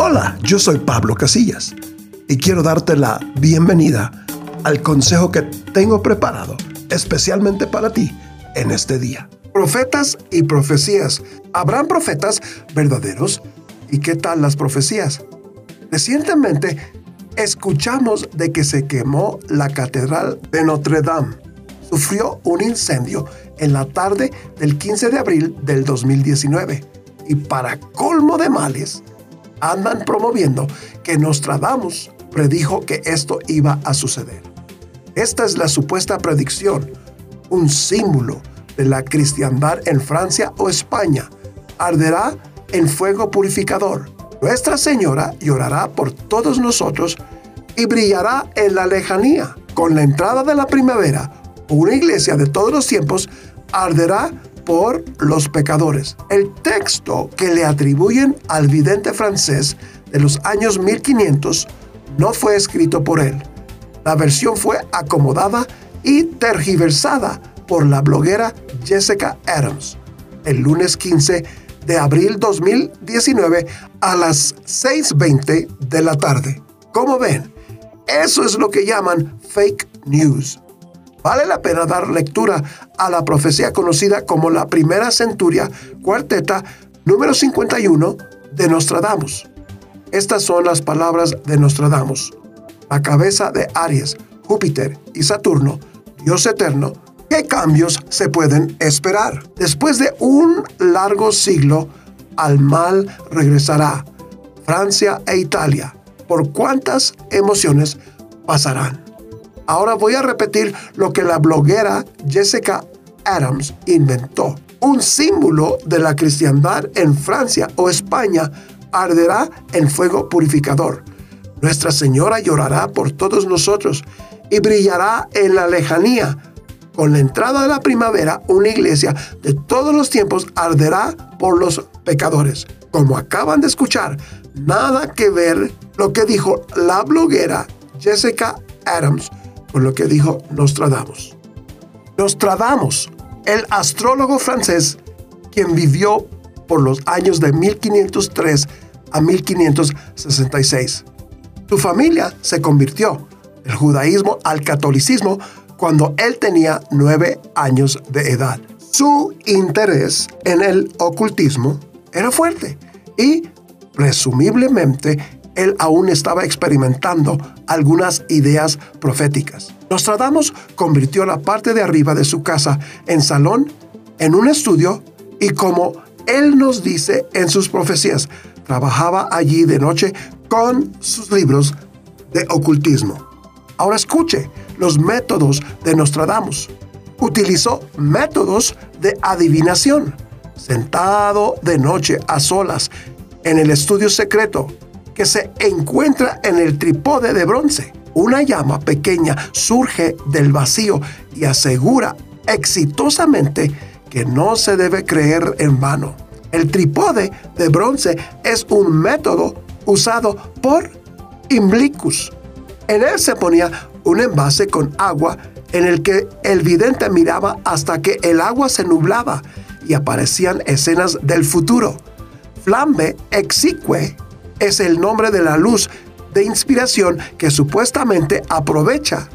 Hola, yo soy Pablo Casillas y quiero darte la bienvenida al consejo que tengo preparado especialmente para ti en este día. Profetas y profecías. ¿Habrán profetas verdaderos? ¿Y qué tal las profecías? Recientemente escuchamos de que se quemó la catedral de Notre Dame. Sufrió un incendio en la tarde del 15 de abril del 2019. Y para colmo de males, andan promoviendo que Nostradamus predijo que esto iba a suceder. Esta es la supuesta predicción, un símbolo de la cristiandad en Francia o España. Arderá en fuego purificador. Nuestra Señora llorará por todos nosotros y brillará en la lejanía. Con la entrada de la primavera, una iglesia de todos los tiempos arderá por los pecadores. El texto que le atribuyen al vidente francés de los años 1500 no fue escrito por él. La versión fue acomodada y tergiversada por la bloguera Jessica Adams el lunes 15 de abril 2019 a las 6.20 de la tarde. Como ven, eso es lo que llaman fake news. Vale la pena dar lectura a la profecía conocida como la primera centuria cuarteta número 51 de Nostradamus. Estas son las palabras de Nostradamus. La cabeza de Aries, Júpiter y Saturno, Dios eterno, ¿qué cambios se pueden esperar? Después de un largo siglo, al mal regresará Francia e Italia. ¿Por cuántas emociones pasarán? Ahora voy a repetir lo que la bloguera Jessica Adams inventó. Un símbolo de la cristiandad en Francia o España arderá en fuego purificador. Nuestra Señora llorará por todos nosotros y brillará en la lejanía. Con la entrada de la primavera, una iglesia de todos los tiempos arderá por los pecadores. Como acaban de escuchar, nada que ver lo que dijo la bloguera Jessica Adams con lo que dijo Nostradamus. Nostradamus, el astrólogo francés, quien vivió por los años de 1503 a 1566. Su familia se convirtió del judaísmo al catolicismo cuando él tenía nueve años de edad. Su interés en el ocultismo era fuerte y presumiblemente él aún estaba experimentando algunas ideas proféticas. Nostradamus convirtió la parte de arriba de su casa en salón, en un estudio y como él nos dice en sus profecías, trabajaba allí de noche con sus libros de ocultismo. Ahora escuche los métodos de Nostradamus. Utilizó métodos de adivinación. Sentado de noche a solas en el estudio secreto, que se encuentra en el trípode de bronce. Una llama pequeña surge del vacío y asegura exitosamente que no se debe creer en vano. El trípode de bronce es un método usado por Imblicus. En él se ponía un envase con agua en el que el vidente miraba hasta que el agua se nublaba y aparecían escenas del futuro. Flambe exigüe es el nombre de la luz de inspiración que supuestamente aprovecha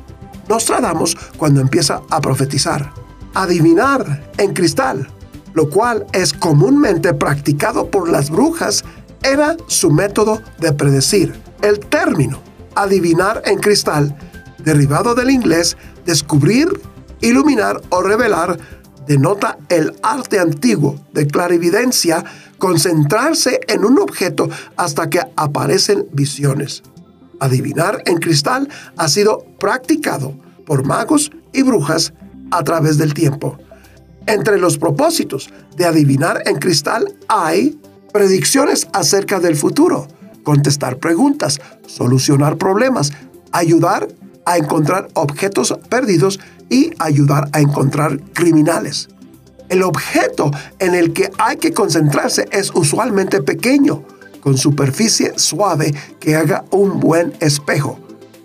Nostradamus cuando empieza a profetizar. Adivinar en cristal, lo cual es comúnmente practicado por las brujas, era su método de predecir. El término adivinar en cristal, derivado del inglés descubrir, iluminar o revelar, denota el arte antiguo de clarividencia concentrarse en un objeto hasta que aparecen visiones. Adivinar en cristal ha sido practicado por magos y brujas a través del tiempo. Entre los propósitos de adivinar en cristal hay predicciones acerca del futuro, contestar preguntas, solucionar problemas, ayudar a encontrar objetos perdidos y ayudar a encontrar criminales. El objeto en el que hay que concentrarse es usualmente pequeño, con superficie suave que haga un buen espejo.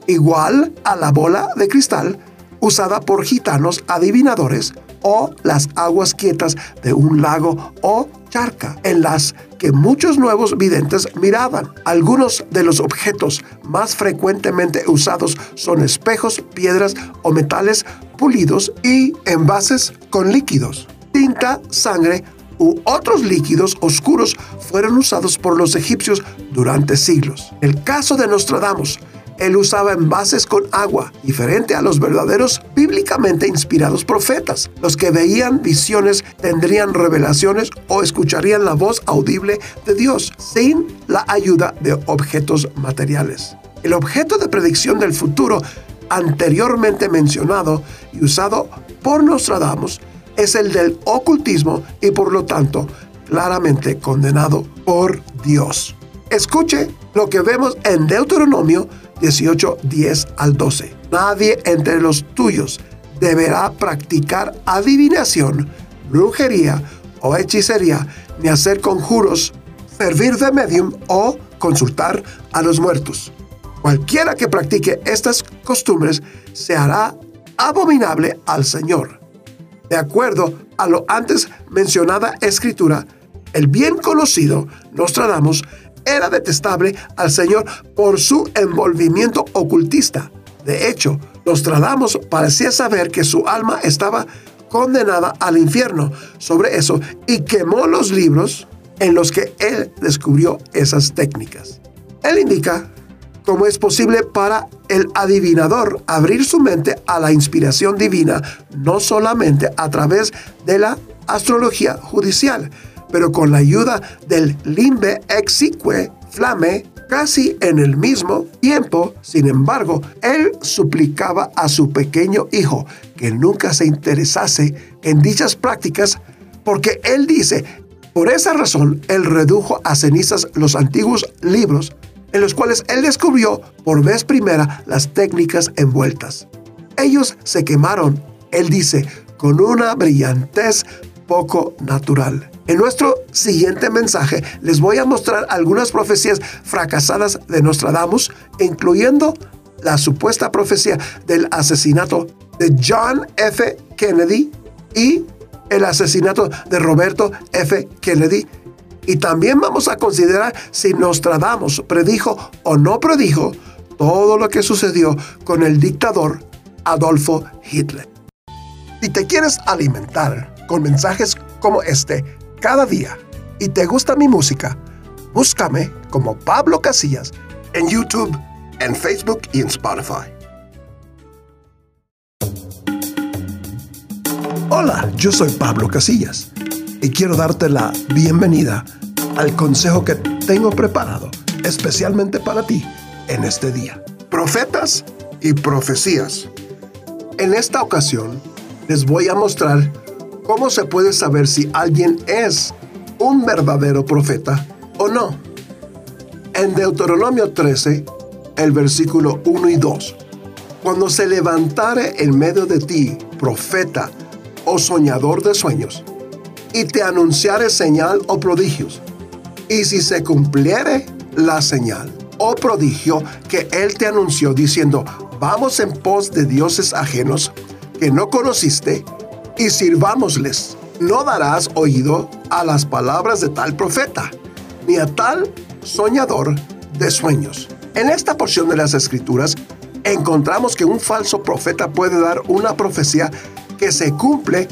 Igual a la bola de cristal, usada por gitanos adivinadores o las aguas quietas de un lago o charca, en las que muchos nuevos videntes miraban. Algunos de los objetos más frecuentemente usados son espejos, piedras o metales pulidos y envases con líquidos. Tinta, sangre u otros líquidos oscuros fueron usados por los egipcios durante siglos. El caso de Nostradamus él usaba envases con agua, diferente a los verdaderos bíblicamente inspirados profetas. Los que veían visiones tendrían revelaciones o escucharían la voz audible de Dios sin la ayuda de objetos materiales. El objeto de predicción del futuro anteriormente mencionado y usado por Nostradamus es el del ocultismo y por lo tanto claramente condenado por Dios. Escuche lo que vemos en Deuteronomio 18, 10 al 12. Nadie entre los tuyos deberá practicar adivinación, brujería o hechicería, ni hacer conjuros, servir de medium o consultar a los muertos. Cualquiera que practique estas costumbres se hará abominable al Señor. De acuerdo a lo antes mencionada escritura, el bien conocido Nostradamus era detestable al Señor por su envolvimiento ocultista. De hecho, Nostradamus parecía saber que su alma estaba condenada al infierno sobre eso y quemó los libros en los que él descubrió esas técnicas. Él indica cómo es posible para el adivinador abrir su mente a la inspiración divina, no solamente a través de la astrología judicial, pero con la ayuda del limbe exique flame, casi en el mismo tiempo, sin embargo, él suplicaba a su pequeño hijo que nunca se interesase en dichas prácticas, porque él dice, por esa razón, él redujo a cenizas los antiguos libros en los cuales él descubrió por vez primera las técnicas envueltas. Ellos se quemaron, él dice, con una brillantez poco natural. En nuestro siguiente mensaje les voy a mostrar algunas profecías fracasadas de Nostradamus, incluyendo la supuesta profecía del asesinato de John F. Kennedy y el asesinato de Roberto F. Kennedy. Y también vamos a considerar si Nostradamus predijo o no predijo todo lo que sucedió con el dictador Adolfo Hitler. Si te quieres alimentar con mensajes como este, cada día y te gusta mi música, búscame como Pablo Casillas en YouTube, en Facebook y en Spotify. Hola, yo soy Pablo Casillas y quiero darte la bienvenida al consejo que tengo preparado especialmente para ti en este día. Profetas y profecías. En esta ocasión les voy a mostrar ¿Cómo se puede saber si alguien es un verdadero profeta o no? En Deuteronomio 13, el versículo 1 y 2, cuando se levantare en medio de ti profeta o soñador de sueños, y te anunciare señal o prodigios, y si se cumpliere la señal o prodigio que él te anunció diciendo, vamos en pos de dioses ajenos que no conociste, y sirvámosles. No darás oído a las palabras de tal profeta, ni a tal soñador de sueños. En esta porción de las Escrituras encontramos que un falso profeta puede dar una profecía que se cumple,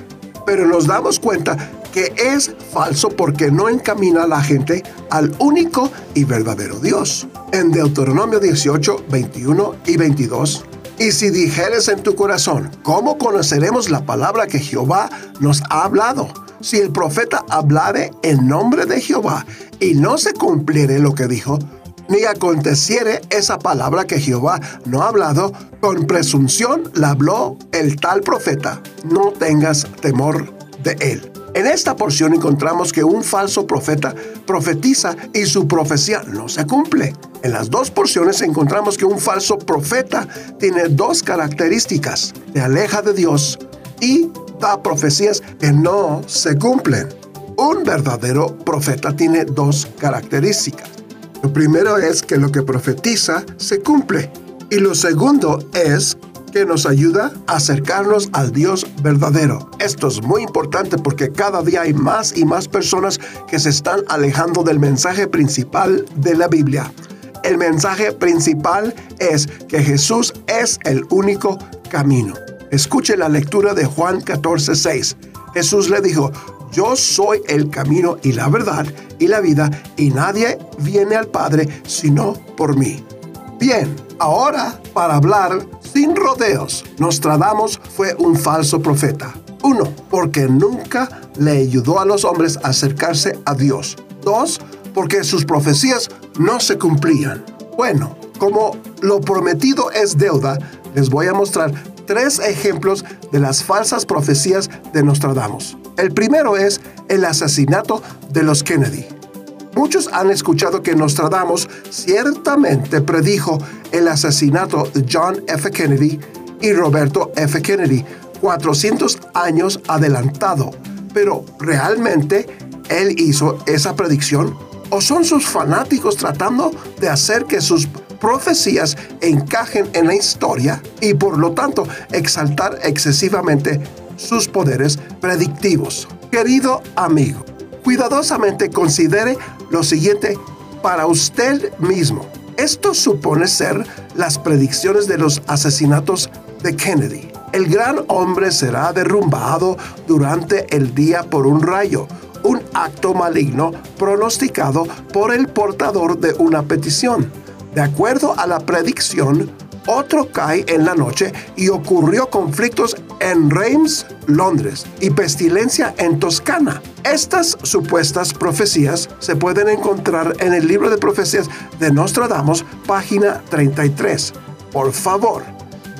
pero nos damos cuenta que es falso porque no encamina a la gente al único y verdadero Dios. En Deuteronomio 18, 21 y 22 y si dijeres en tu corazón, ¿cómo conoceremos la palabra que Jehová nos ha hablado? Si el profeta hablare en nombre de Jehová y no se cumpliere lo que dijo, ni aconteciere esa palabra que Jehová no ha hablado, con presunción la habló el tal profeta, no tengas temor de él. En esta porción encontramos que un falso profeta profetiza y su profecía no se cumple. En las dos porciones encontramos que un falso profeta tiene dos características. Se aleja de Dios y da profecías que no se cumplen. Un verdadero profeta tiene dos características. Lo primero es que lo que profetiza se cumple. Y lo segundo es nos ayuda a acercarnos al Dios verdadero. Esto es muy importante porque cada día hay más y más personas que se están alejando del mensaje principal de la Biblia. El mensaje principal es que Jesús es el único camino. Escuche la lectura de Juan 14:6. Jesús le dijo, yo soy el camino y la verdad y la vida, y nadie viene al Padre sino por mí. Bien, ahora para hablar sin rodeos, Nostradamus fue un falso profeta. Uno, porque nunca le ayudó a los hombres a acercarse a Dios. Dos, porque sus profecías no se cumplían. Bueno, como lo prometido es deuda, les voy a mostrar tres ejemplos de las falsas profecías de Nostradamus. El primero es el asesinato de los Kennedy. Muchos han escuchado que Nostradamus ciertamente predijo el asesinato de John F. Kennedy y Roberto F. Kennedy 400 años adelantado. Pero ¿realmente él hizo esa predicción? ¿O son sus fanáticos tratando de hacer que sus profecías encajen en la historia y por lo tanto exaltar excesivamente sus poderes predictivos? Querido amigo, cuidadosamente considere lo siguiente para usted mismo. Esto supone ser las predicciones de los asesinatos de Kennedy. El gran hombre será derrumbado durante el día por un rayo, un acto maligno pronosticado por el portador de una petición. De acuerdo a la predicción, otro cae en la noche y ocurrió conflictos en Reims, Londres, y pestilencia en Toscana. Estas supuestas profecías se pueden encontrar en el libro de profecías de Nostradamus, página 33. Por favor,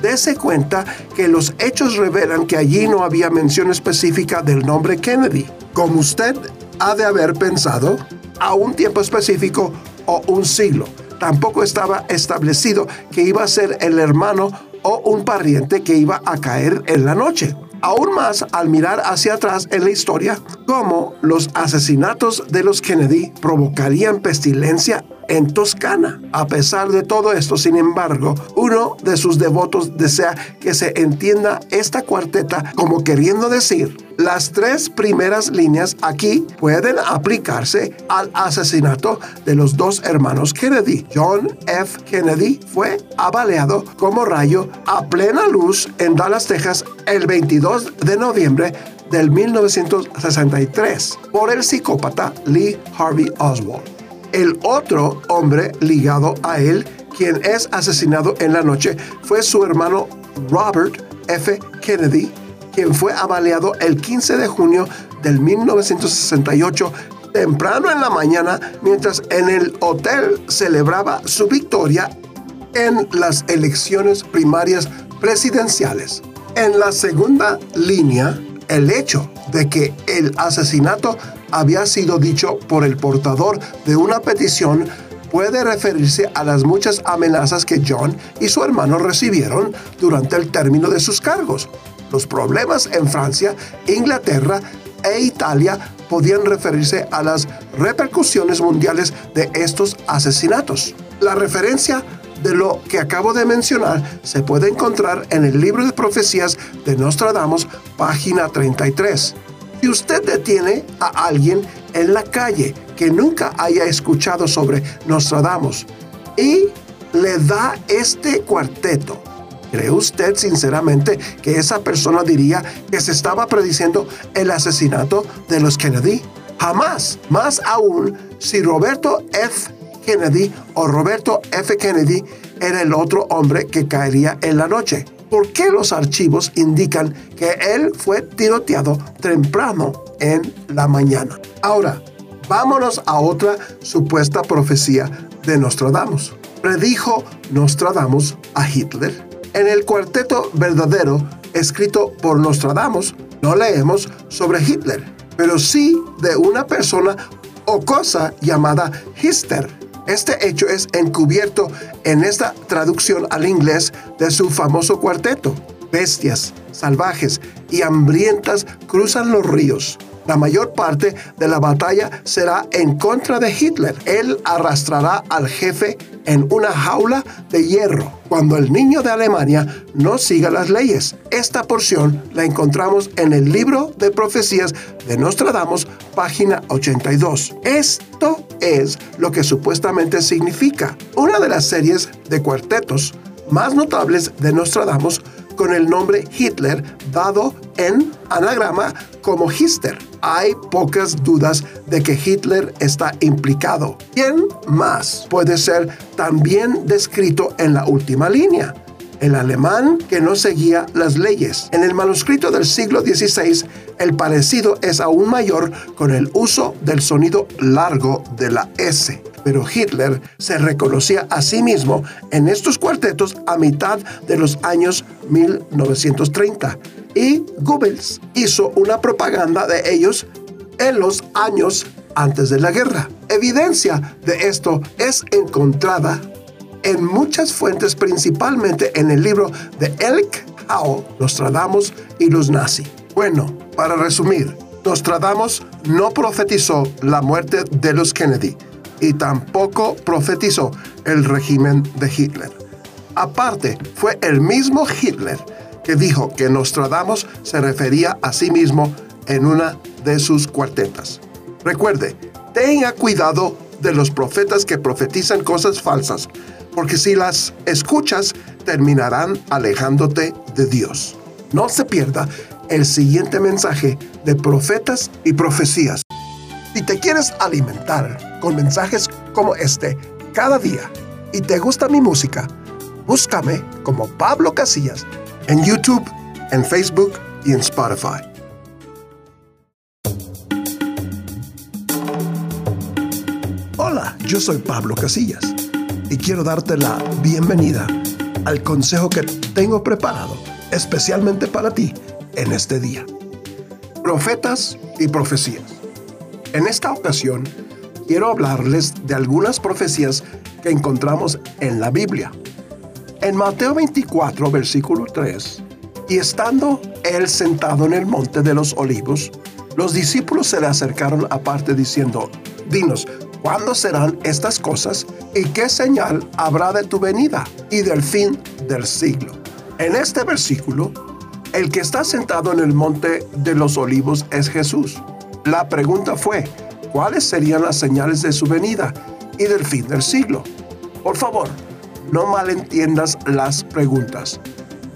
dése cuenta que los hechos revelan que allí no había mención específica del nombre Kennedy, como usted ha de haber pensado, a un tiempo específico o un siglo tampoco estaba establecido que iba a ser el hermano o un pariente que iba a caer en la noche. Aún más al mirar hacia atrás en la historia, cómo los asesinatos de los Kennedy provocarían pestilencia en Toscana. A pesar de todo esto, sin embargo, uno de sus devotos desea que se entienda esta cuarteta como queriendo decir, las tres primeras líneas aquí pueden aplicarse al asesinato de los dos hermanos Kennedy. John F. Kennedy fue abaleado como rayo a plena luz en Dallas, Texas, el 22 de noviembre del 1963 por el psicópata Lee Harvey Oswald. El otro hombre ligado a él, quien es asesinado en la noche, fue su hermano Robert F. Kennedy, quien fue avaleado el 15 de junio del 1968 temprano en la mañana mientras en el hotel celebraba su victoria en las elecciones primarias presidenciales. En la segunda línea, el hecho de que el asesinato había sido dicho por el portador de una petición puede referirse a las muchas amenazas que John y su hermano recibieron durante el término de sus cargos. Los problemas en Francia, Inglaterra e Italia podían referirse a las repercusiones mundiales de estos asesinatos. La referencia de lo que acabo de mencionar se puede encontrar en el libro de profecías de Nostradamus, página 33. Si usted detiene a alguien en la calle que nunca haya escuchado sobre Nostradamus y le da este cuarteto, ¿cree usted sinceramente que esa persona diría que se estaba prediciendo el asesinato de los Kennedy? Jamás. Más aún, si Roberto F. Kennedy o Roberto F. Kennedy era el otro hombre que caería en la noche. ¿Por qué los archivos indican que él fue tiroteado temprano en la mañana? Ahora, vámonos a otra supuesta profecía de Nostradamus. Predijo Nostradamus a Hitler. En el cuarteto verdadero escrito por Nostradamus no leemos sobre Hitler, pero sí de una persona o cosa llamada Hister este hecho es encubierto en esta traducción al inglés de su famoso cuarteto. Bestias salvajes y hambrientas cruzan los ríos. La mayor parte de la batalla será en contra de Hitler. Él arrastrará al jefe en una jaula de hierro cuando el niño de Alemania no siga las leyes. Esta porción la encontramos en el libro de profecías de Nostradamus, página 82. Esto es lo que supuestamente significa. Una de las series de cuartetos más notables de Nostradamus con el nombre Hitler dado en anagrama como Hister. Hay pocas dudas de que Hitler está implicado. ¿Quién más puede ser también descrito en la última línea? el alemán que no seguía las leyes. En el manuscrito del siglo XVI, el parecido es aún mayor con el uso del sonido largo de la S. Pero Hitler se reconocía a sí mismo en estos cuartetos a mitad de los años 1930 y Goebbels hizo una propaganda de ellos en los años antes de la guerra. Evidencia de esto es encontrada en muchas fuentes, principalmente en el libro de Elk Howe, Nostradamus y los Nazi. Bueno, para resumir, Nostradamus no profetizó la muerte de los Kennedy y tampoco profetizó el régimen de Hitler. Aparte, fue el mismo Hitler que dijo que Nostradamus se refería a sí mismo en una de sus cuartetas. Recuerde, tenga cuidado de los profetas que profetizan cosas falsas porque si las escuchas terminarán alejándote de Dios. No se pierda el siguiente mensaje de profetas y profecías. Si te quieres alimentar con mensajes como este cada día y te gusta mi música, búscame como Pablo Casillas en YouTube, en Facebook y en Spotify. Hola, yo soy Pablo Casillas y quiero darte la bienvenida al consejo que tengo preparado especialmente para ti en este día. Profetas y profecías. En esta ocasión quiero hablarles de algunas profecías que encontramos en la Biblia. En Mateo 24, versículo 3, y estando él sentado en el monte de los olivos, los discípulos se le acercaron aparte diciendo, Dinos, ¿Cuándo serán estas cosas y qué señal habrá de tu venida y del fin del siglo? En este versículo, el que está sentado en el monte de los olivos es Jesús. La pregunta fue, ¿cuáles serían las señales de su venida y del fin del siglo? Por favor, no malentiendas las preguntas.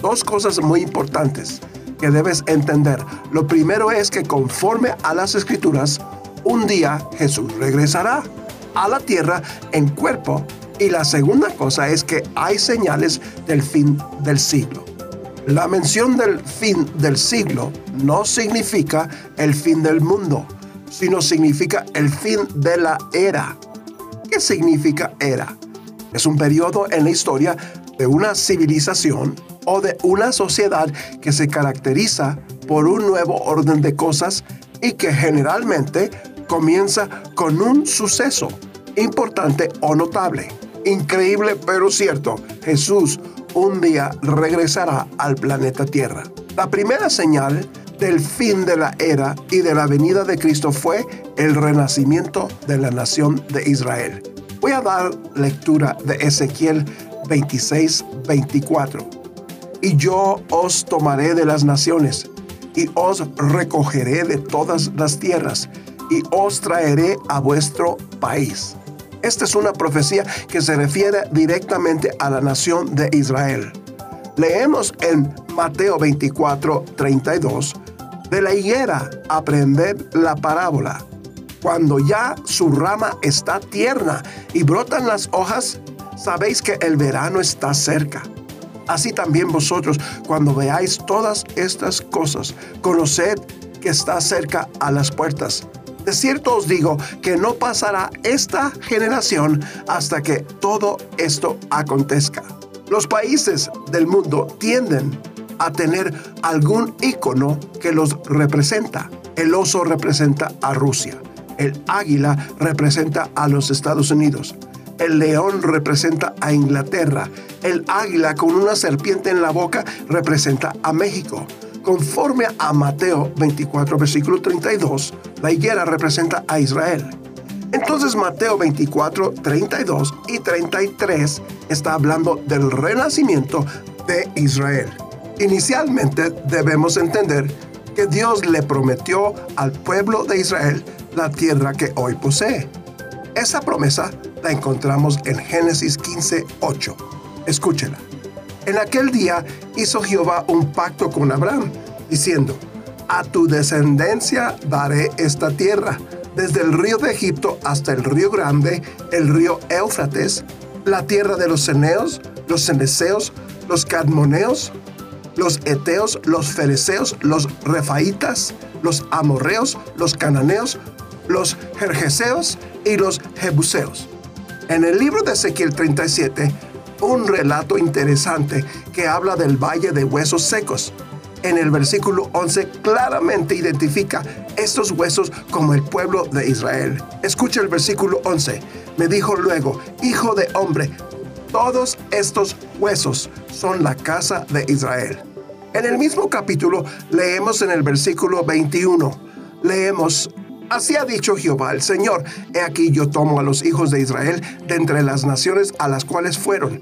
Dos cosas muy importantes que debes entender. Lo primero es que conforme a las escrituras, un día Jesús regresará a la tierra en cuerpo. Y la segunda cosa es que hay señales del fin del siglo. La mención del fin del siglo no significa el fin del mundo, sino significa el fin de la era. ¿Qué significa era? Es un periodo en la historia de una civilización o de una sociedad que se caracteriza por un nuevo orden de cosas y que generalmente comienza con un suceso importante o notable. Increíble pero cierto, Jesús un día regresará al planeta Tierra. La primera señal del fin de la era y de la venida de Cristo fue el renacimiento de la nación de Israel. Voy a dar lectura de Ezequiel 26, 24. Y yo os tomaré de las naciones y os recogeré de todas las tierras y os traeré a vuestro país. Esta es una profecía que se refiere directamente a la nación de Israel. Leemos en Mateo 24, 32, de la higuera aprender la parábola. Cuando ya su rama está tierna y brotan las hojas, sabéis que el verano está cerca. Así también vosotros, cuando veáis todas estas cosas, conoced que está cerca a las puertas. De cierto os digo que no pasará esta generación hasta que todo esto acontezca. Los países del mundo tienden a tener algún icono que los representa. El oso representa a Rusia. El águila representa a los Estados Unidos. El león representa a Inglaterra. El águila con una serpiente en la boca representa a México. Conforme a Mateo 24, versículo 32, la higuera representa a Israel. Entonces Mateo 24, 32 y 33 está hablando del renacimiento de Israel. Inicialmente debemos entender que Dios le prometió al pueblo de Israel la tierra que hoy posee. Esa promesa la encontramos en Génesis 15, 8. Escúchela. En aquel día hizo Jehová un pacto con Abraham, diciendo, a tu descendencia daré esta tierra desde el río de Egipto hasta el río grande, el río Éufrates, la tierra de los ceneos, los ceneseos, los cadmoneos, los eteos, los fereceos, los refaitas, los amorreos, los cananeos, los jerjeseos y los jebuseos. En el libro de Ezequiel 37, un relato interesante que habla del valle de huesos secos en el versículo 11 claramente identifica estos huesos como el pueblo de Israel. Escucha el versículo 11. Me dijo luego, Hijo de hombre, todos estos huesos son la casa de Israel. En el mismo capítulo leemos en el versículo 21, leemos, Así ha dicho Jehová el Señor, he aquí yo tomo a los hijos de Israel de entre las naciones a las cuales fueron,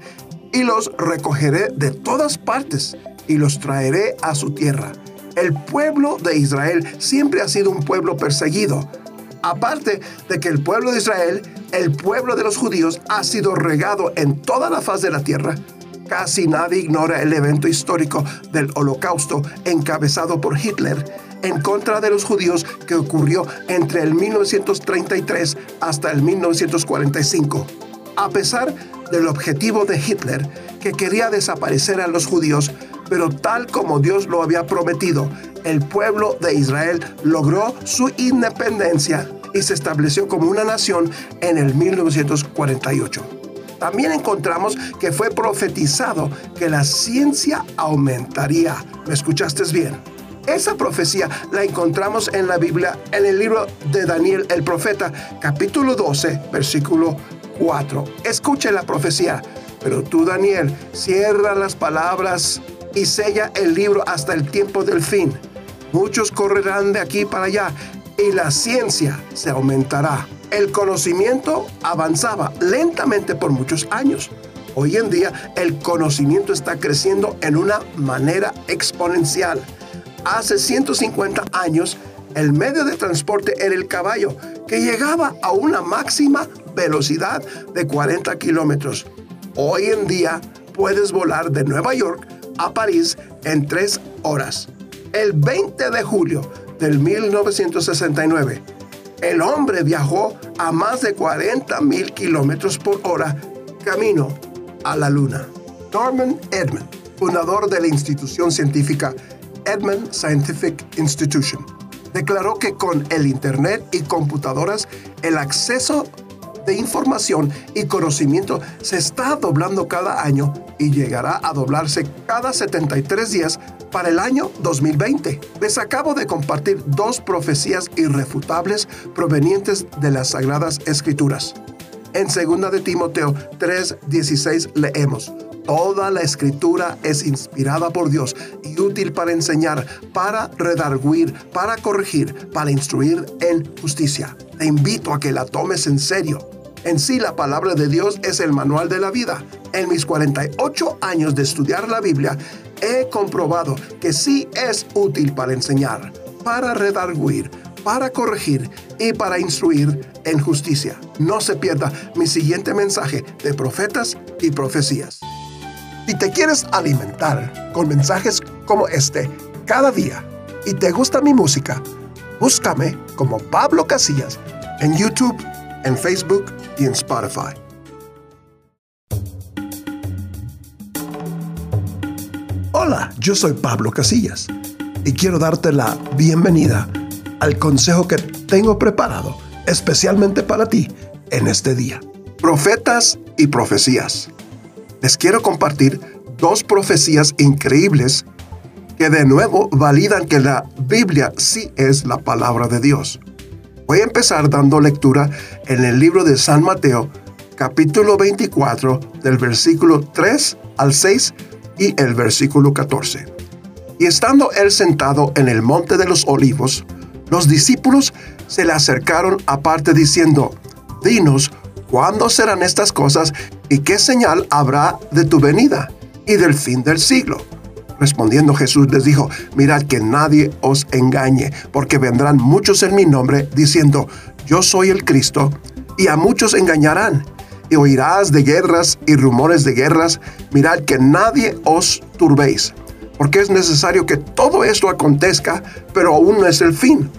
y los recogeré de todas partes y los traeré a su tierra. El pueblo de Israel siempre ha sido un pueblo perseguido. Aparte de que el pueblo de Israel, el pueblo de los judíos, ha sido regado en toda la faz de la tierra, casi nadie ignora el evento histórico del holocausto encabezado por Hitler en contra de los judíos que ocurrió entre el 1933 hasta el 1945. A pesar del objetivo de Hitler, que quería desaparecer a los judíos, pero tal como Dios lo había prometido, el pueblo de Israel logró su independencia y se estableció como una nación en el 1948. También encontramos que fue profetizado que la ciencia aumentaría. ¿Me escuchaste bien? Esa profecía la encontramos en la Biblia, en el libro de Daniel el profeta, capítulo 12, versículo 4. Escuche la profecía. Pero tú, Daniel, cierra las palabras y sella el libro hasta el tiempo del fin. Muchos correrán de aquí para allá y la ciencia se aumentará. El conocimiento avanzaba lentamente por muchos años. Hoy en día el conocimiento está creciendo en una manera exponencial. Hace 150 años el medio de transporte era el caballo, que llegaba a una máxima velocidad de 40 kilómetros. Hoy en día puedes volar de Nueva York a París en tres horas. El 20 de julio del 1969, el hombre viajó a más de 40 mil kilómetros por hora camino a la Luna. Norman Edmund, fundador de la institución científica Edmund Scientific Institution, declaró que con el Internet y computadoras el acceso de información y conocimiento se está doblando cada año y llegará a doblarse cada 73 días para el año 2020. Les acabo de compartir dos profecías irrefutables provenientes de las Sagradas Escrituras. En 2 de Timoteo 3:16 leemos, Toda la escritura es inspirada por Dios y útil para enseñar, para redarguir, para corregir, para instruir en justicia. Te invito a que la tomes en serio. En sí la palabra de Dios es el manual de la vida. En mis 48 años de estudiar la Biblia, he comprobado que sí es útil para enseñar, para redarguir, para corregir y para instruir en justicia. No se pierda mi siguiente mensaje de profetas y profecías. Si te quieres alimentar con mensajes como este cada día y te gusta mi música, búscame como Pablo Casillas en YouTube, en Facebook y en Spotify. Hola, yo soy Pablo Casillas y quiero darte la bienvenida al consejo que tengo preparado especialmente para ti en este día. Profetas y profecías. Les quiero compartir dos profecías increíbles que de nuevo validan que la Biblia sí es la palabra de Dios. Voy a empezar dando lectura en el libro de San Mateo, capítulo 24, del versículo 3 al 6 y el versículo 14. Y estando él sentado en el monte de los olivos, los discípulos se le acercaron aparte diciendo, Dinos, ¿cuándo serán estas cosas y qué señal habrá de tu venida y del fin del siglo? Respondiendo Jesús les dijo, mirad que nadie os engañe, porque vendrán muchos en mi nombre diciendo, yo soy el Cristo, y a muchos engañarán. Y oirás de guerras y rumores de guerras, mirad que nadie os turbéis, porque es necesario que todo esto acontezca, pero aún no es el fin.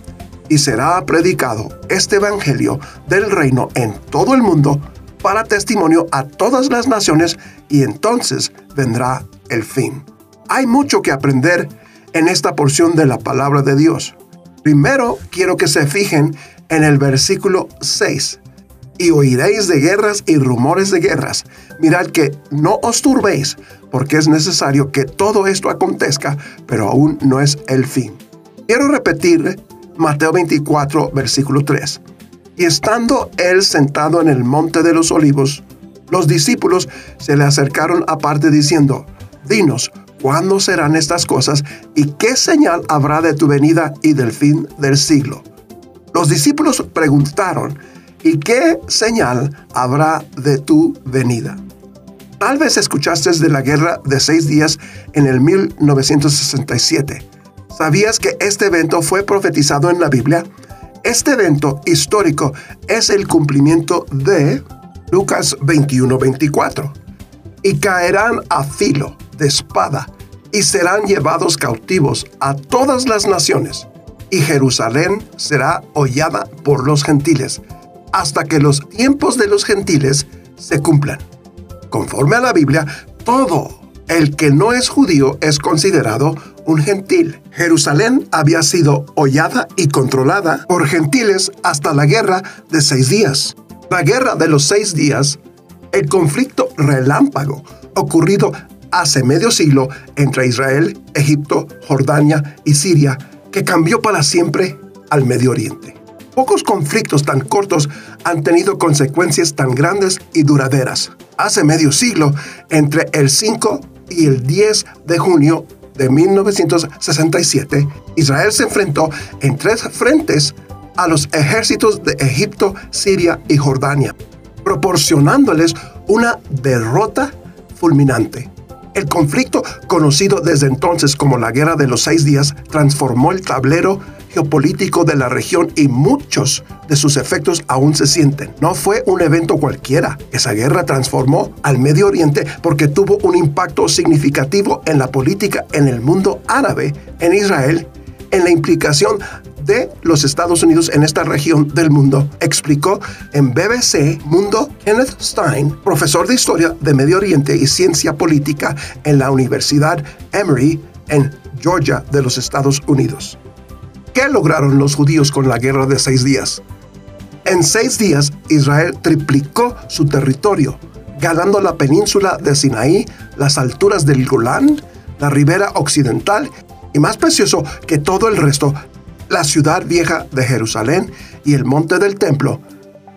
Y será predicado este Evangelio del reino en todo el mundo para testimonio a todas las naciones, y entonces vendrá el fin. Hay mucho que aprender en esta porción de la palabra de Dios. Primero quiero que se fijen en el versículo 6. Y oiréis de guerras y rumores de guerras. Mirad que no os turbéis, porque es necesario que todo esto acontezca, pero aún no es el fin. Quiero repetir Mateo 24, versículo 3. Y estando él sentado en el monte de los olivos, los discípulos se le acercaron aparte diciendo, Dinos, ¿Cuándo serán estas cosas y qué señal habrá de tu venida y del fin del siglo? Los discípulos preguntaron, ¿y qué señal habrá de tu venida? Tal vez escuchaste de la guerra de seis días en el 1967. ¿Sabías que este evento fue profetizado en la Biblia? Este evento histórico es el cumplimiento de Lucas 21-24. Y caerán a filo de espada y serán llevados cautivos a todas las naciones, y Jerusalén será hollada por los gentiles, hasta que los tiempos de los gentiles se cumplan. Conforme a la Biblia, todo el que no es judío es considerado un gentil. Jerusalén había sido hollada y controlada por gentiles hasta la guerra de seis días. La guerra de los seis días, el conflicto relámpago ocurrido hace medio siglo entre Israel, Egipto, Jordania y Siria, que cambió para siempre al Medio Oriente. Pocos conflictos tan cortos han tenido consecuencias tan grandes y duraderas. Hace medio siglo, entre el 5 y el 10 de junio de 1967, Israel se enfrentó en tres frentes a los ejércitos de Egipto, Siria y Jordania, proporcionándoles una derrota fulminante. El conflicto, conocido desde entonces como la Guerra de los Seis Días, transformó el tablero geopolítico de la región y muchos de sus efectos aún se sienten. No fue un evento cualquiera. Esa guerra transformó al Medio Oriente porque tuvo un impacto significativo en la política en el mundo árabe, en Israel, en la implicación de los Estados Unidos en esta región del mundo, explicó en BBC Mundo Kenneth Stein, profesor de Historia de Medio Oriente y Ciencia Política en la Universidad Emory en Georgia de los Estados Unidos. ¿Qué lograron los judíos con la guerra de seis días? En seis días, Israel triplicó su territorio, ganando la península de Sinaí, las alturas del Golán, la ribera occidental y más precioso que todo el resto, la ciudad vieja de Jerusalén y el monte del templo,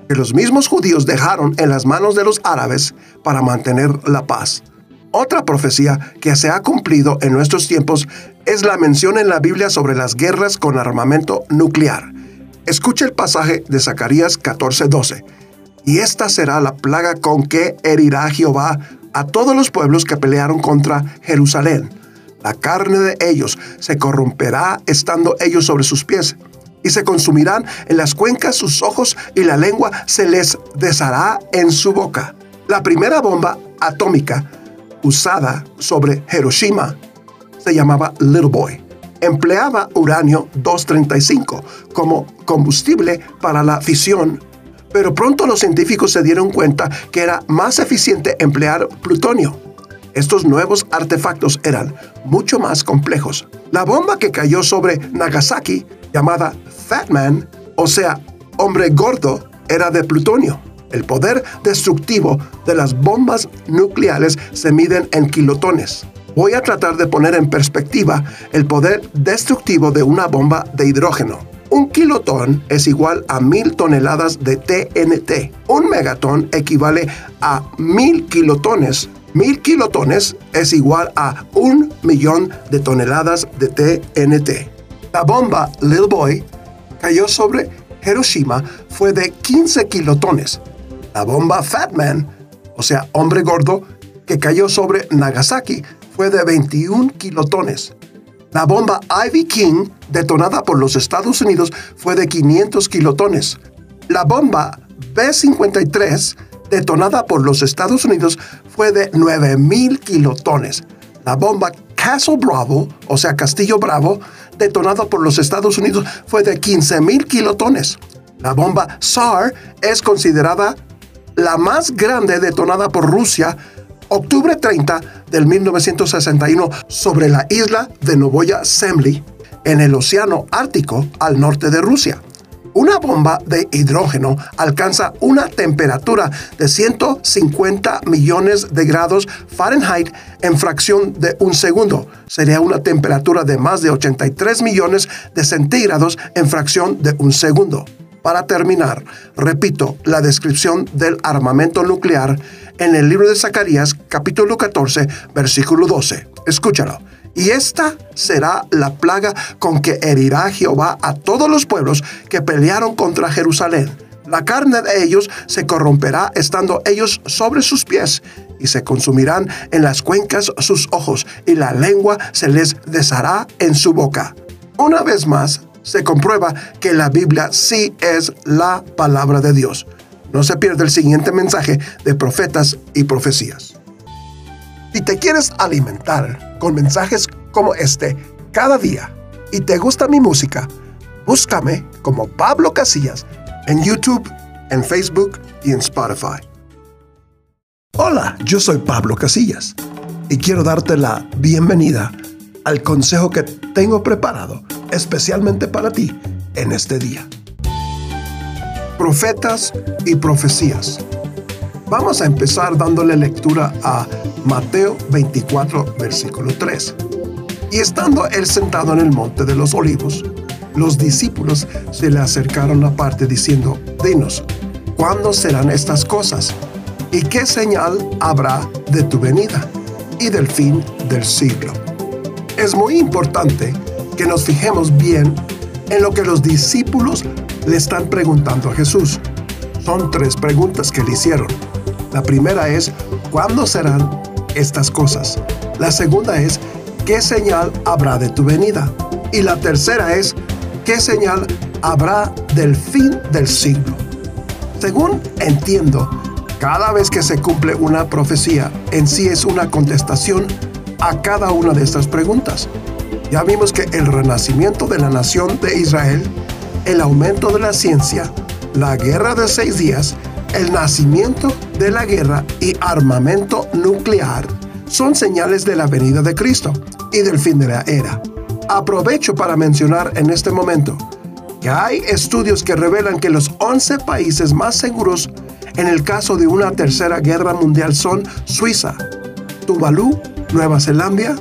que los mismos judíos dejaron en las manos de los árabes para mantener la paz. Otra profecía que se ha cumplido en nuestros tiempos es la mención en la Biblia sobre las guerras con armamento nuclear. Escucha el pasaje de Zacarías 14:12. Y esta será la plaga con que herirá Jehová a todos los pueblos que pelearon contra Jerusalén la carne de ellos se corromperá estando ellos sobre sus pies, y se consumirán en las cuencas sus ojos, y la lengua se les deshará en su boca. La primera bomba atómica usada sobre Hiroshima se llamaba Little Boy. Empleaba uranio 235 como combustible para la fisión, pero pronto los científicos se dieron cuenta que era más eficiente emplear plutonio estos nuevos artefactos eran mucho más complejos. La bomba que cayó sobre Nagasaki, llamada Fat Man, o sea, hombre gordo, era de plutonio. El poder destructivo de las bombas nucleares se miden en kilotones. Voy a tratar de poner en perspectiva el poder destructivo de una bomba de hidrógeno. Un kilotón es igual a mil toneladas de TNT. Un megatón equivale a mil kilotones Mil kilotones es igual a un millón de toneladas de TNT. La bomba Little Boy cayó sobre Hiroshima fue de 15 kilotones. La bomba Fat Man, o sea, hombre gordo, que cayó sobre Nagasaki fue de 21 kilotones. La bomba Ivy King, detonada por los Estados Unidos, fue de 500 kilotones. La bomba B-53, detonada por los Estados Unidos, fue de 9.000 kilotones. La bomba Castle Bravo, o sea, Castillo Bravo, detonada por los Estados Unidos, fue de 15.000 kilotones. La bomba SAR es considerada la más grande detonada por Rusia octubre 30 del 1961 sobre la isla de Novoya Zemlya en el Océano Ártico al norte de Rusia. Una bomba de hidrógeno alcanza una temperatura de 150 millones de grados Fahrenheit en fracción de un segundo. Sería una temperatura de más de 83 millones de centígrados en fracción de un segundo. Para terminar, repito la descripción del armamento nuclear en el libro de Zacarías capítulo 14 versículo 12. Escúchalo. Y esta será la plaga con que herirá Jehová a todos los pueblos que pelearon contra Jerusalén. La carne de ellos se corromperá estando ellos sobre sus pies, y se consumirán en las cuencas sus ojos, y la lengua se les deshará en su boca. Una vez más, se comprueba que la Biblia sí es la palabra de Dios. No se pierda el siguiente mensaje de profetas y profecías. Si te quieres alimentar con mensajes como este cada día y te gusta mi música, búscame como Pablo Casillas en YouTube, en Facebook y en Spotify. Hola, yo soy Pablo Casillas y quiero darte la bienvenida al consejo que tengo preparado especialmente para ti en este día. Profetas y profecías. Vamos a empezar dándole lectura a Mateo 24, versículo 3. Y estando él sentado en el monte de los olivos, los discípulos se le acercaron aparte diciendo, Dinos, ¿cuándo serán estas cosas? ¿Y qué señal habrá de tu venida y del fin del siglo? Es muy importante que nos fijemos bien en lo que los discípulos le están preguntando a Jesús. Son tres preguntas que le hicieron. La primera es, ¿cuándo serán estas cosas? La segunda es, ¿qué señal habrá de tu venida? Y la tercera es, ¿qué señal habrá del fin del siglo? Según entiendo, cada vez que se cumple una profecía, en sí es una contestación a cada una de estas preguntas. Ya vimos que el renacimiento de la nación de Israel, el aumento de la ciencia, la guerra de seis días el nacimiento de la guerra y armamento nuclear son señales de la venida de Cristo y del fin de la era. Aprovecho para mencionar en este momento que hay estudios que revelan que los 11 países más seguros en el caso de una tercera guerra mundial son Suiza, Tuvalu, Nueva Zelanda,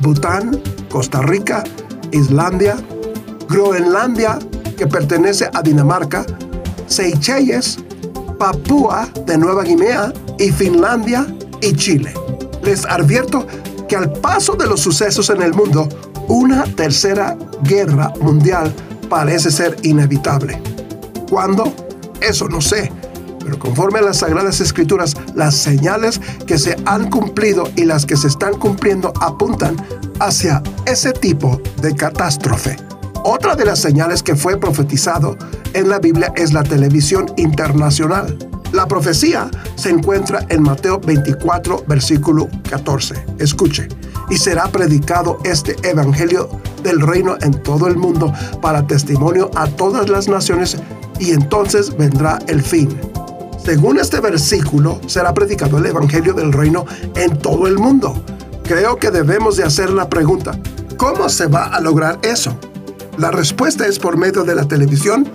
Bután, Costa Rica, Islandia, Groenlandia, que pertenece a Dinamarca, Seychelles, Papúa de Nueva Guinea y Finlandia y Chile. Les advierto que al paso de los sucesos en el mundo, una tercera guerra mundial parece ser inevitable. ¿Cuándo? Eso no sé. Pero conforme a las Sagradas Escrituras, las señales que se han cumplido y las que se están cumpliendo apuntan hacia ese tipo de catástrofe. Otra de las señales que fue profetizado en la Biblia es la televisión internacional. La profecía se encuentra en Mateo 24, versículo 14. Escuche, y será predicado este evangelio del reino en todo el mundo para testimonio a todas las naciones y entonces vendrá el fin. Según este versículo, será predicado el evangelio del reino en todo el mundo. Creo que debemos de hacer la pregunta, ¿cómo se va a lograr eso? La respuesta es por medio de la televisión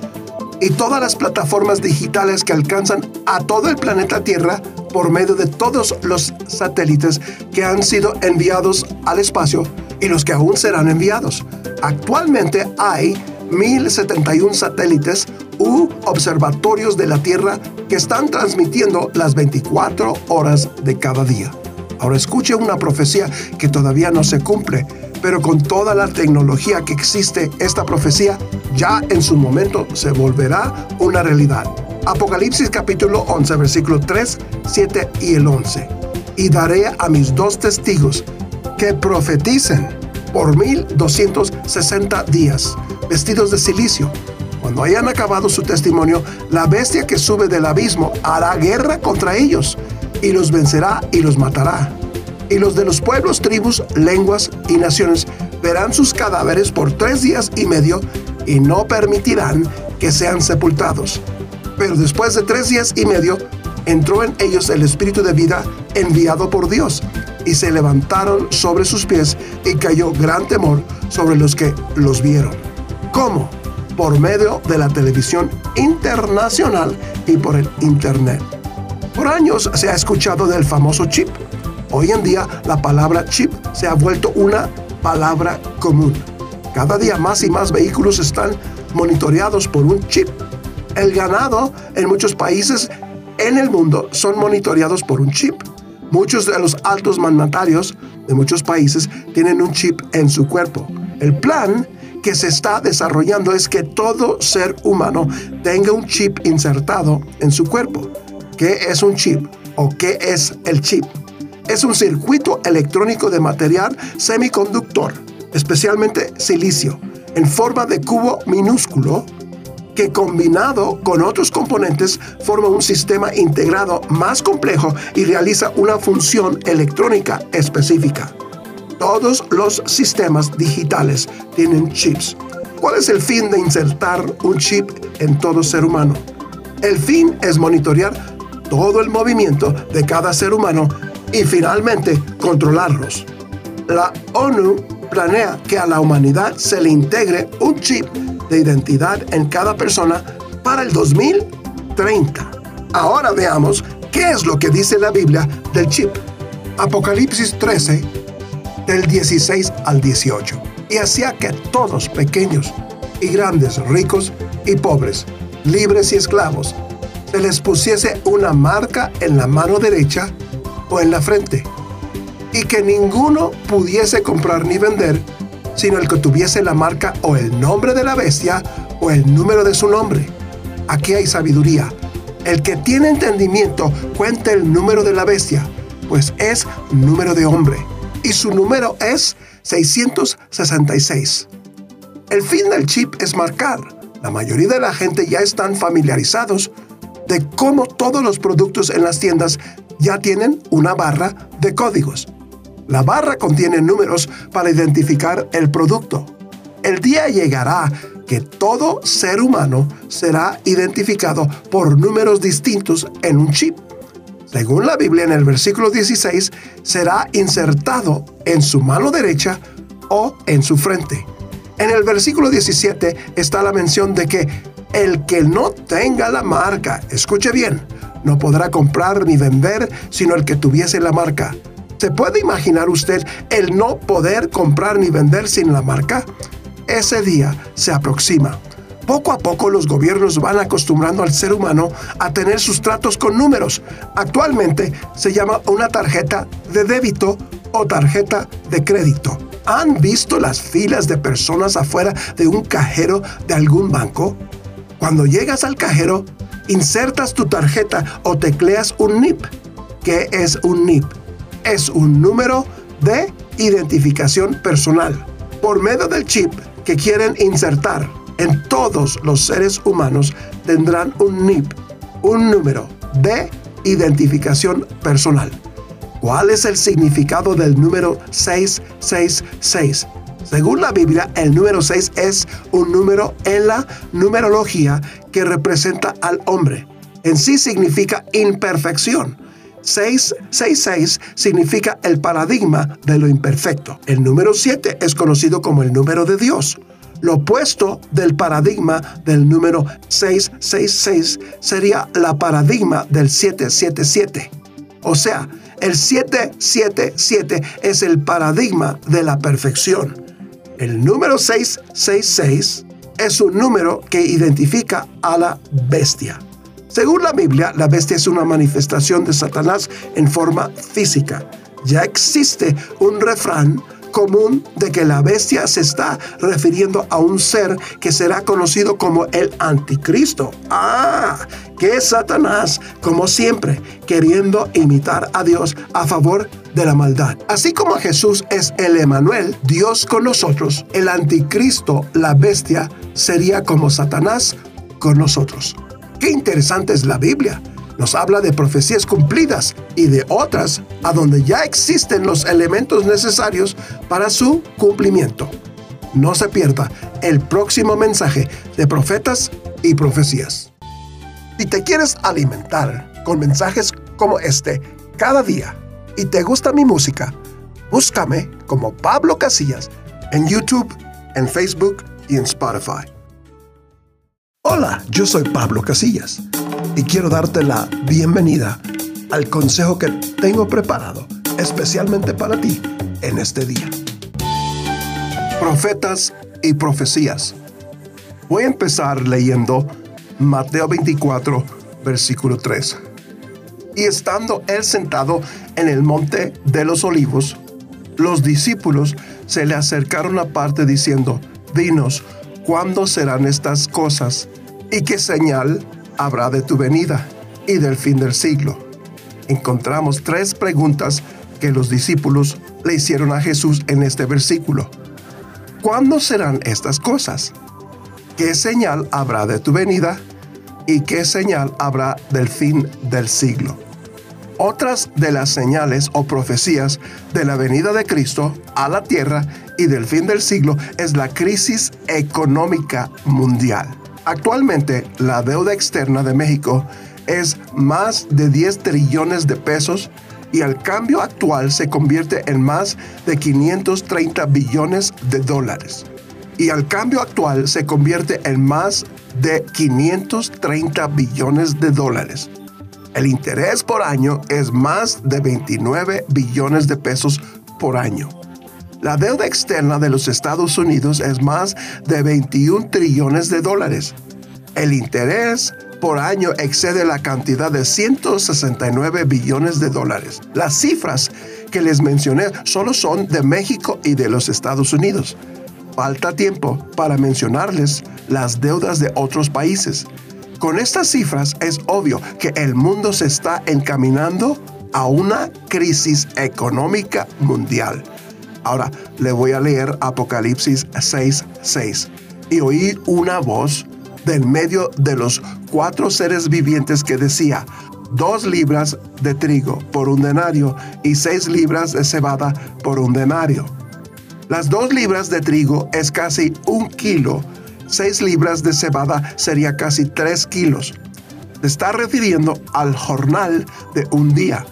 y todas las plataformas digitales que alcanzan a todo el planeta Tierra por medio de todos los satélites que han sido enviados al espacio y los que aún serán enviados. Actualmente hay 1071 satélites u observatorios de la Tierra que están transmitiendo las 24 horas de cada día. Ahora escuche una profecía que todavía no se cumple, pero con toda la tecnología que existe, esta profecía ya en su momento se volverá una realidad. Apocalipsis capítulo 11, versículo 3, 7 y el 11. Y daré a mis dos testigos que profeticen por 1260 días, vestidos de silicio. Cuando hayan acabado su testimonio, la bestia que sube del abismo hará guerra contra ellos y los vencerá y los matará. Y los de los pueblos, tribus, lenguas y naciones verán sus cadáveres por tres días y medio y no permitirán que sean sepultados. Pero después de tres días y medio entró en ellos el espíritu de vida enviado por Dios y se levantaron sobre sus pies y cayó gran temor sobre los que los vieron. ¿Cómo? Por medio de la televisión internacional y por el Internet. Por años se ha escuchado del famoso chip. Hoy en día la palabra chip se ha vuelto una palabra común. Cada día más y más vehículos están monitoreados por un chip. El ganado en muchos países en el mundo son monitoreados por un chip. Muchos de los altos mandatarios de muchos países tienen un chip en su cuerpo. El plan que se está desarrollando es que todo ser humano tenga un chip insertado en su cuerpo. ¿Qué es un chip o qué es el chip? Es un circuito electrónico de material semiconductor, especialmente silicio, en forma de cubo minúsculo que combinado con otros componentes forma un sistema integrado más complejo y realiza una función electrónica específica. Todos los sistemas digitales tienen chips. ¿Cuál es el fin de insertar un chip en todo ser humano? El fin es monitorear todo el movimiento de cada ser humano y finalmente controlarlos. La ONU planea que a la humanidad se le integre un chip de identidad en cada persona para el 2030. Ahora veamos qué es lo que dice la Biblia del chip. Apocalipsis 13, del 16 al 18. Y hacía que todos, pequeños y grandes, ricos y pobres, libres y esclavos, se les pusiese una marca en la mano derecha o en la frente, y que ninguno pudiese comprar ni vender, sino el que tuviese la marca o el nombre de la bestia o el número de su nombre. Aquí hay sabiduría. El que tiene entendimiento cuenta el número de la bestia, pues es número de hombre, y su número es 666. El fin del chip es marcar. La mayoría de la gente ya están familiarizados de cómo todos los productos en las tiendas ya tienen una barra de códigos. La barra contiene números para identificar el producto. El día llegará que todo ser humano será identificado por números distintos en un chip. Según la Biblia en el versículo 16, será insertado en su mano derecha o en su frente. En el versículo 17 está la mención de que el que no tenga la marca, escuche bien, no podrá comprar ni vender sino el que tuviese la marca. ¿Se puede imaginar usted el no poder comprar ni vender sin la marca? Ese día se aproxima. Poco a poco los gobiernos van acostumbrando al ser humano a tener sus tratos con números. Actualmente se llama una tarjeta de débito o tarjeta de crédito. ¿Han visto las filas de personas afuera de un cajero de algún banco? Cuando llegas al cajero, insertas tu tarjeta o tecleas un NIP. ¿Qué es un NIP? Es un número de identificación personal. Por medio del chip que quieren insertar en todos los seres humanos tendrán un NIP, un número de identificación personal. ¿Cuál es el significado del número 666? Según la Biblia, el número 6 es un número en la numerología que representa al hombre. En sí significa imperfección. 666 significa el paradigma de lo imperfecto. El número 7 es conocido como el número de Dios. Lo opuesto del paradigma del número 666 sería la paradigma del 777. O sea, el 777 es el paradigma de la perfección. El número 666 es un número que identifica a la bestia. Según la Biblia, la bestia es una manifestación de Satanás en forma física. ya existe un refrán común de que la bestia se está refiriendo a un ser que será conocido como el anticristo. Ah, que Satanás, como siempre, queriendo imitar a Dios a favor de la maldad. Así como Jesús es el Emanuel, Dios con nosotros, el anticristo, la bestia, sería como Satanás con nosotros. Qué interesante es la Biblia nos habla de profecías cumplidas y de otras a donde ya existen los elementos necesarios para su cumplimiento. No se pierda el próximo mensaje de profetas y profecías. Si te quieres alimentar con mensajes como este cada día y te gusta mi música, búscame como Pablo Casillas en YouTube, en Facebook y en Spotify. Hola, yo soy Pablo Casillas y quiero darte la bienvenida al consejo que tengo preparado especialmente para ti en este día. Profetas y profecías. Voy a empezar leyendo Mateo 24, versículo 3. Y estando él sentado en el monte de los olivos, los discípulos se le acercaron aparte diciendo, Dinos, ¿cuándo serán estas cosas? ¿Y qué señal habrá de tu venida y del fin del siglo. Encontramos tres preguntas que los discípulos le hicieron a Jesús en este versículo. ¿Cuándo serán estas cosas? ¿Qué señal habrá de tu venida? ¿Y qué señal habrá del fin del siglo? Otras de las señales o profecías de la venida de Cristo a la tierra y del fin del siglo es la crisis económica mundial. Actualmente, la deuda externa de México es más de 10 trillones de pesos y al cambio actual se convierte en más de 530 billones de dólares. Y al cambio actual se convierte en más de 530 billones de dólares. El interés por año es más de 29 billones de pesos por año. La deuda externa de los Estados Unidos es más de 21 trillones de dólares. El interés por año excede la cantidad de 169 billones de dólares. Las cifras que les mencioné solo son de México y de los Estados Unidos. Falta tiempo para mencionarles las deudas de otros países. Con estas cifras es obvio que el mundo se está encaminando a una crisis económica mundial. Ahora le voy a leer Apocalipsis 6:6. Y oí una voz del medio de los cuatro seres vivientes que decía, dos libras de trigo por un denario y seis libras de cebada por un denario. Las dos libras de trigo es casi un kilo, seis libras de cebada sería casi tres kilos. Se está refiriendo al jornal de un día.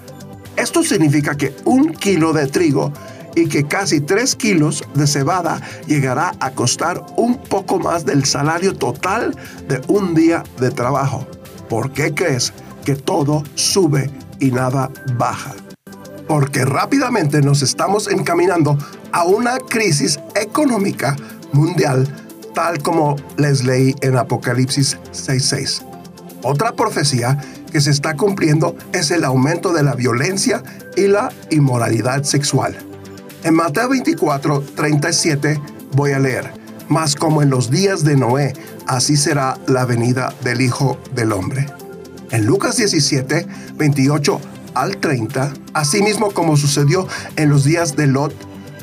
Esto significa que un kilo de trigo y que casi 3 kilos de cebada llegará a costar un poco más del salario total de un día de trabajo. ¿Por qué crees que todo sube y nada baja? Porque rápidamente nos estamos encaminando a una crisis económica mundial tal como les leí en Apocalipsis 6.6. Otra profecía que se está cumpliendo es el aumento de la violencia y la inmoralidad sexual. En Mateo 24, 37 voy a leer, mas como en los días de Noé, así será la venida del Hijo del Hombre. En Lucas 17, 28 al 30, asimismo como sucedió en los días de Lot,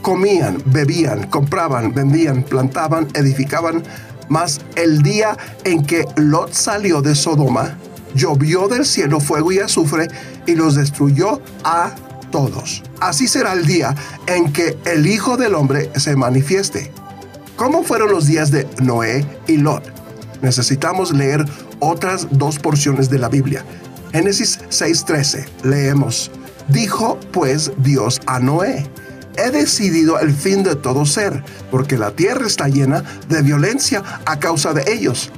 comían, bebían, compraban, vendían, plantaban, edificaban, mas el día en que Lot salió de Sodoma, llovió del cielo fuego y azufre y los destruyó a todos. Así será el día en que el Hijo del Hombre se manifieste. ¿Cómo fueron los días de Noé y Lot? Necesitamos leer otras dos porciones de la Biblia. Génesis 6:13 leemos, Dijo pues Dios a Noé, he decidido el fin de todo ser, porque la tierra está llena de violencia a causa de ellos.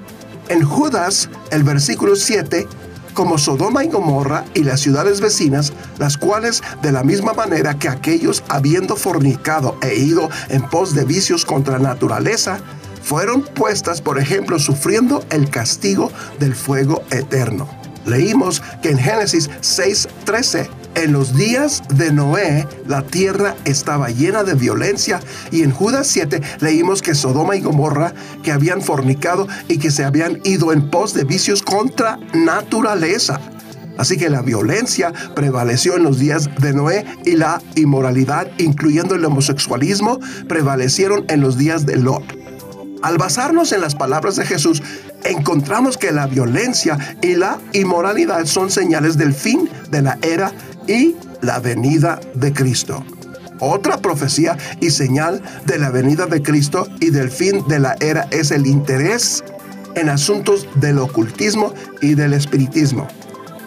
En Judas, el versículo 7, como Sodoma y Gomorra y las ciudades vecinas, las cuales de la misma manera que aquellos habiendo fornicado e ido en pos de vicios contra la naturaleza, fueron puestas, por ejemplo, sufriendo el castigo del fuego eterno. Leímos que en Génesis 6:13 En los días de Noé, la tierra estaba llena de violencia y en Judas 7 leímos que Sodoma y Gomorra, que habían fornicado y que se habían ido en pos de vicios contra naturaleza. Así que la violencia prevaleció en los días de Noé y la inmoralidad, incluyendo el homosexualismo, prevalecieron en los días de Lot. Al basarnos en las palabras de Jesús, encontramos que la violencia y la inmoralidad son señales del fin de la era y la venida de Cristo. Otra profecía y señal de la venida de Cristo y del fin de la era es el interés en asuntos del ocultismo y del espiritismo.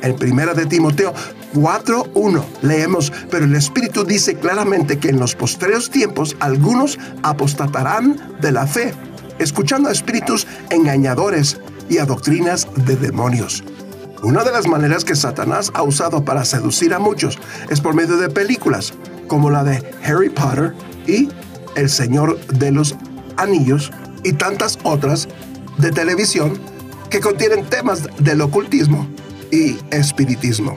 En primera de Timoteo 4.1 leemos, pero el Espíritu dice claramente que en los postreros tiempos algunos apostatarán de la fe, escuchando a espíritus engañadores y a doctrinas de demonios. Una de las maneras que Satanás ha usado para seducir a muchos es por medio de películas, como la de Harry Potter y El Señor de los Anillos y tantas otras de televisión que contienen temas del ocultismo y espiritismo.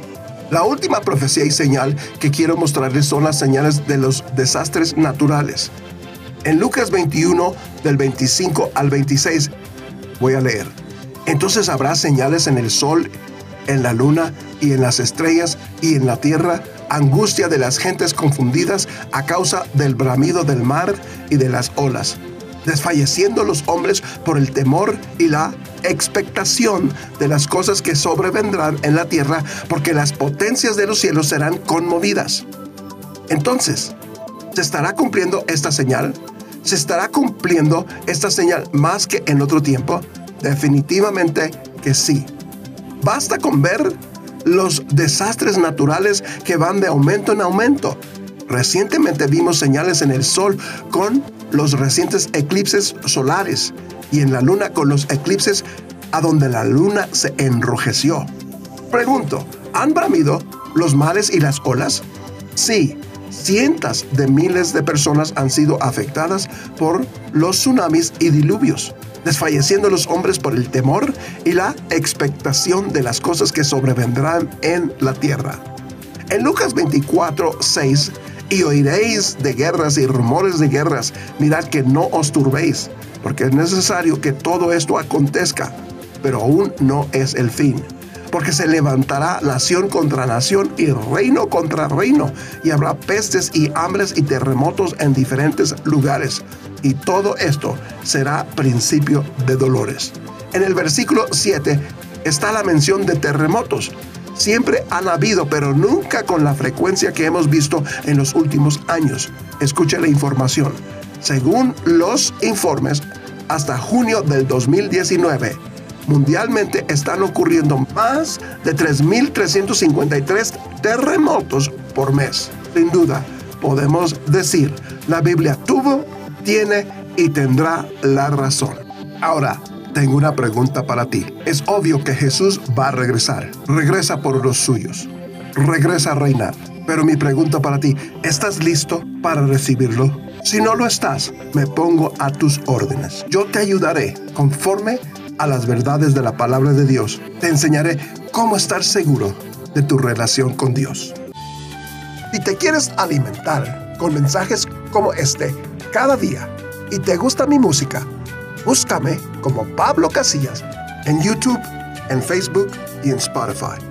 La última profecía y señal que quiero mostrarles son las señales de los desastres naturales. En Lucas 21, del 25 al 26, voy a leer. Entonces habrá señales en el sol en la luna y en las estrellas y en la tierra, angustia de las gentes confundidas a causa del bramido del mar y de las olas, desfalleciendo los hombres por el temor y la expectación de las cosas que sobrevendrán en la tierra, porque las potencias de los cielos serán conmovidas. Entonces, ¿se estará cumpliendo esta señal? ¿Se estará cumpliendo esta señal más que en otro tiempo? Definitivamente que sí. Basta con ver los desastres naturales que van de aumento en aumento. Recientemente vimos señales en el Sol con los recientes eclipses solares y en la Luna con los eclipses a donde la Luna se enrojeció. Pregunto, ¿han bramido los mares y las olas? Sí, cientos de miles de personas han sido afectadas por los tsunamis y diluvios desfalleciendo los hombres por el temor y la expectación de las cosas que sobrevendrán en la tierra. En Lucas 24, 6, y oiréis de guerras y rumores de guerras, mirad que no os turbéis, porque es necesario que todo esto acontezca, pero aún no es el fin porque se levantará nación contra nación y reino contra reino, y habrá pestes y hambres y terremotos en diferentes lugares. Y todo esto será principio de dolores. En el versículo 7 está la mención de terremotos. Siempre han habido, pero nunca con la frecuencia que hemos visto en los últimos años. Escuche la información. Según los informes, hasta junio del 2019, mundialmente están ocurriendo más de 3.353 terremotos por mes. Sin duda, podemos decir, la Biblia tuvo, tiene y tendrá la razón. Ahora, tengo una pregunta para ti. Es obvio que Jesús va a regresar. Regresa por los suyos. Regresa a reinar. Pero mi pregunta para ti, ¿estás listo para recibirlo? Si no lo estás, me pongo a tus órdenes. Yo te ayudaré conforme a las verdades de la palabra de Dios, te enseñaré cómo estar seguro de tu relación con Dios. Si te quieres alimentar con mensajes como este cada día y te gusta mi música, búscame como Pablo Casillas en YouTube, en Facebook y en Spotify.